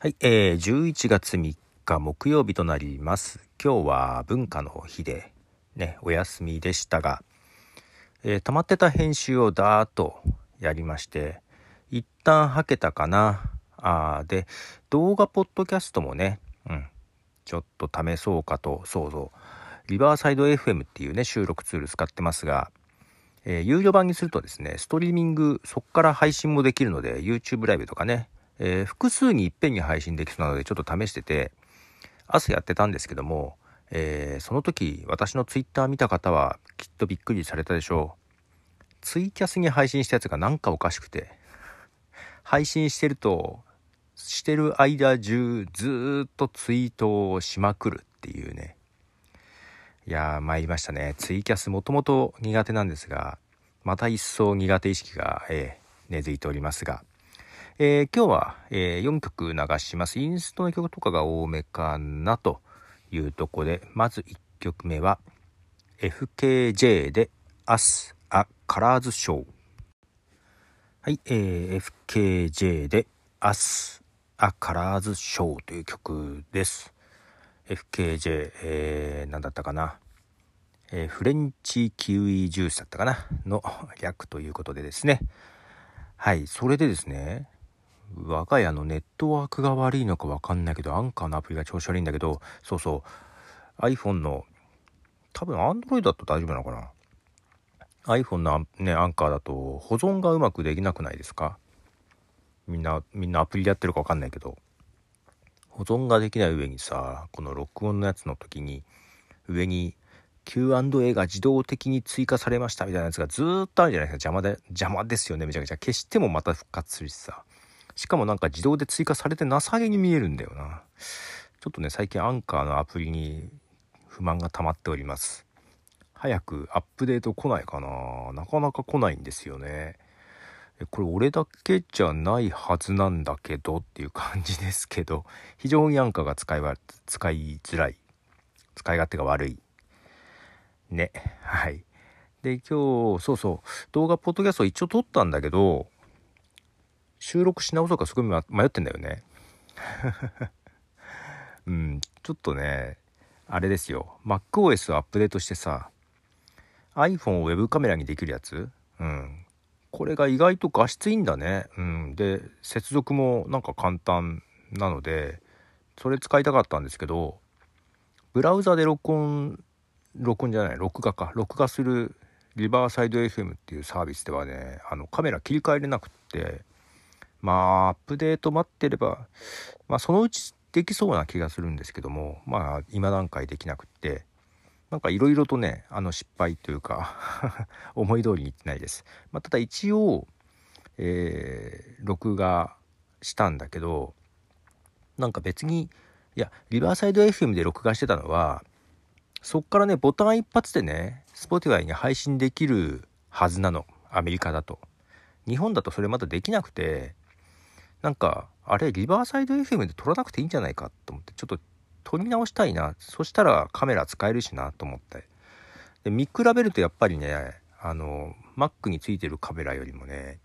はい、えー、11月3日木曜日となります。今日は文化の日で、ね、お休みでしたが、えー溜まってた編集をダーッとやりまして、一旦はけたかな。あーで、動画ポッドキャストもね、うん、ちょっと試そうかと、そうそう、リバーサイド FM っていうね、収録ツール使ってますが、えー有料版にするとですね、ストリーミング、そっから配信もできるので、YouTube ライブとかね、えー複数にいっぺんに配信できそうなので、ちょっと試してて、朝やってたんですけども、えーその時、私の Twitter 見た方は、きっとびっくりされたでしょう。ツイキャスに配信したやつがなんかおかしくて、配信してると、してる間中、ずっとツイートをしまくるっていうね。いやー、参りましたね。ツイキャスもともと苦手なんですが、また一層苦手意識が、えー根付いておりますが、えー今日は、え4曲流します。インストの曲とかが多めかなというとこで、まず1曲目は、FKJ で Us a Colors Show。はい、えー FKJ で Us a Colors Show という曲です。FKJ、えー、何だったかな。えーフレンチキウイジュースだったかなの略ということでですね。はい、それでですね、我が家のネットワークが悪いのかわかんないけど、アンカーのアプリが調子悪いんだけど、そうそう、iPhone の、多分 Android だと大丈夫なのかな ?iPhone のね、アンカーだと保存がうまくできなくないですか？みんな、みんなアプリでやってるかわかんないけど、保存ができない上にさ、この録音のやつの時に、上に Q&A が自動的に追加されましたみたいなやつがずーっとあるじゃないですか。邪魔で、邪魔ですよね、めちゃくちゃ。消してもまた復活するしさ。しかもなんか自動で追加されて情けに見えるんだよな。ちょっとね、最近アンカーのアプリに不満が溜まっております。早くアップデート来ないかななかなか来ないんですよね。これ俺だけじゃないはずなんだけどっていう感じですけど、非常にアンカーが使いわ使いづらい。使い勝手が悪い。ね。はい。で、今日、そうそう、動画、ポッドキャスト一応撮ったんだけど、収録し直そうかすごい迷ってんだよね。うん、ちょっとね、あれですよ。MacOS をアップデートしてさ、iPhone をウェブカメラにできるやつ？うん。これが意外と画質いいんだね。うん。で、接続もなんか簡単なので、それ使いたかったんですけど、ブラウザで録音、録音じゃない、録画か。録画するリバーサイド FM っていうサービスではね、あのカメラ切り替えれなくって、まあ、アップデート待ってれば、まあ、そのうちできそうな気がするんですけども、まあ、今段階できなくって、なんかいろいろとね、あの失敗というか、思い通りにいってないです。まあ、ただ一応、えー録画したんだけど、なんか別に、いや、リバーサイド FM で録画してたのは、そっからね、ボタン一発でね、Spotify に配信できるはずなの。アメリカだと。日本だとそれまだできなくて、なんか、あれ、リバーサイド FM で撮らなくていいんじゃないかと思って、ちょっと撮り直したいな。そしたらカメラ使えるしなと思って。で、見比べるとやっぱりね、あの、Mac についてるカメラよりもね、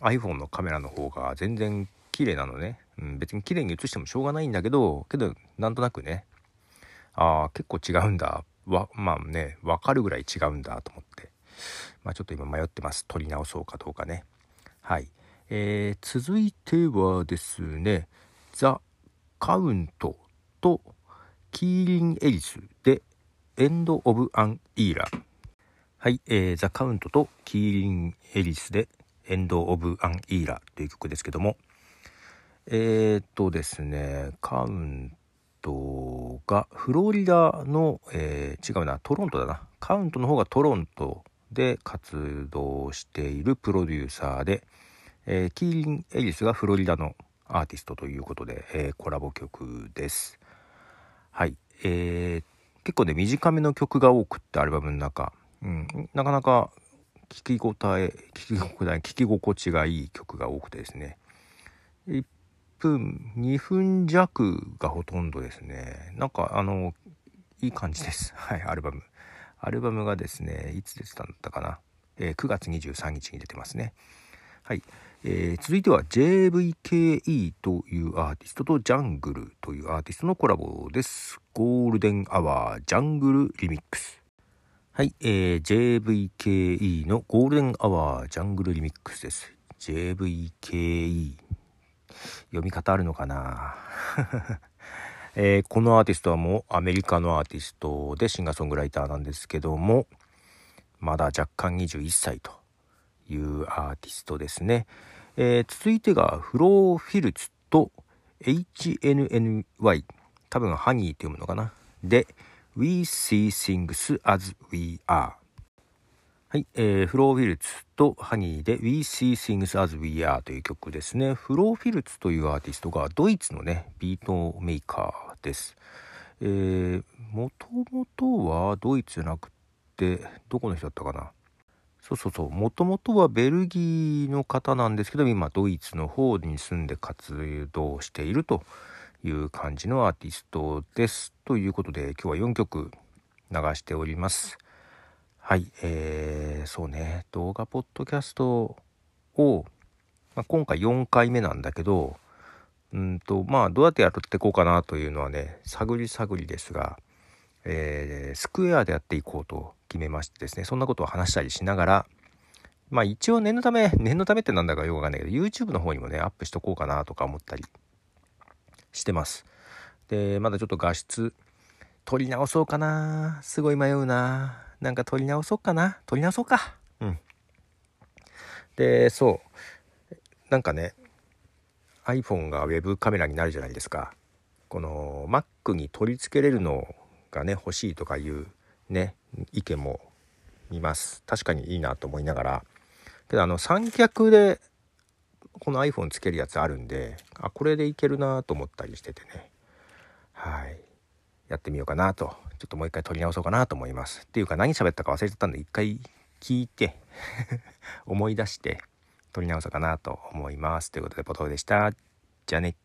iPhone のカメラの方が全然綺麗なのね。うん、別に綺麗に映してもしょうがないんだけど、けど、なんとなくね、ああ、結構違うんだ。わ、まあね、わかるぐらい違うんだと思って。まあちょっと今迷ってます。撮り直そうかどうかね。はい。えー、続いてはですね、ザ・カウントとキーリン・エリスでエンド・オブ・アン・イーラ。はい、えー、ザ・カウントとキーリン・エリスでエンド・オブ・アン・イーラという曲ですけども、えー、っとですね、カウントがフロリダの、えー違うな、トロントだな。カウントの方がトロントで活動しているプロデューサーで、えーキーリン・エリスがフロリダのアーティストということで、えーコラボ曲です。はい。えー結構ね、短めの曲が多くって、アルバムの中。うん、なかなか聞き応え、聞き心地、聞き心地がいい曲が多くてですね。1分、2分弱がほとんどですね。なんか、あの、いい感じです。はい、アルバム。アルバムがですね、いつ出てたんだったかな。えー9月23日に出てますね。はい。えー、続いては JVKE というアーティストと Jungle というアーティストのコラボです。ゴールデンアワージャングルリミックス。はい、えー、JVKE の Golden Hour Jungle Remix です。JVKE。読み方あるのかな？えー、このアーティストはもうアメリカのアーティストでシンガーソングライターなんですけども、まだ若干21歳というアーティストですね。えー、続いてがフローフィルツと HNNY 多分ハニーって読むのかな？で We See Things as We Are はい、えー、フローフィルツとハニーで We See Things as We Are という曲ですね。フローフィルツというアーティストがドイツのね、ビートメーカーです。えー、もともとはドイツじゃなくて、どこの人だったかな？そうそうそう。もともとはベルギーの方なんですけど、今ドイツの方に住んで活動しているという感じのアーティストです。ということで、今日は4曲流しております。はい、えー、そうね、動画ポッドキャストを、まあ、今回4回目なんだけど、うんと、まあ、どうやってやっていこうかなというのはね、探り探りですが、えー、スクエアでやっていこうと決めましてですね、そんなことを話したりしながら、まあ一応念のため、念のためってなんだかよくわかんないけど、YouTube の方にもね、アップしとこうかなとか思ったりしてます。で、まだちょっと画質、撮り直そうかなすごい迷うななんか撮り直そうかな撮り直そうかうん。で、そう。なんかね、iPhone が Web カメラになるじゃないですか。この Mac に取り付けれるのをがね欲しいとかいうね意見も見ます。確かにいいなと思いながら。けどあの三脚でこの iPhone つけるやつあるんであこれでいけるなと思ったりしててね。はい。やってみようかなと。ちょっともう一回撮り直そうかなと思います。っていうか何喋ったか忘れちゃったんで一回聞いて 思い出して撮り直そうかなと思います。ということでポトフでした。じゃあね。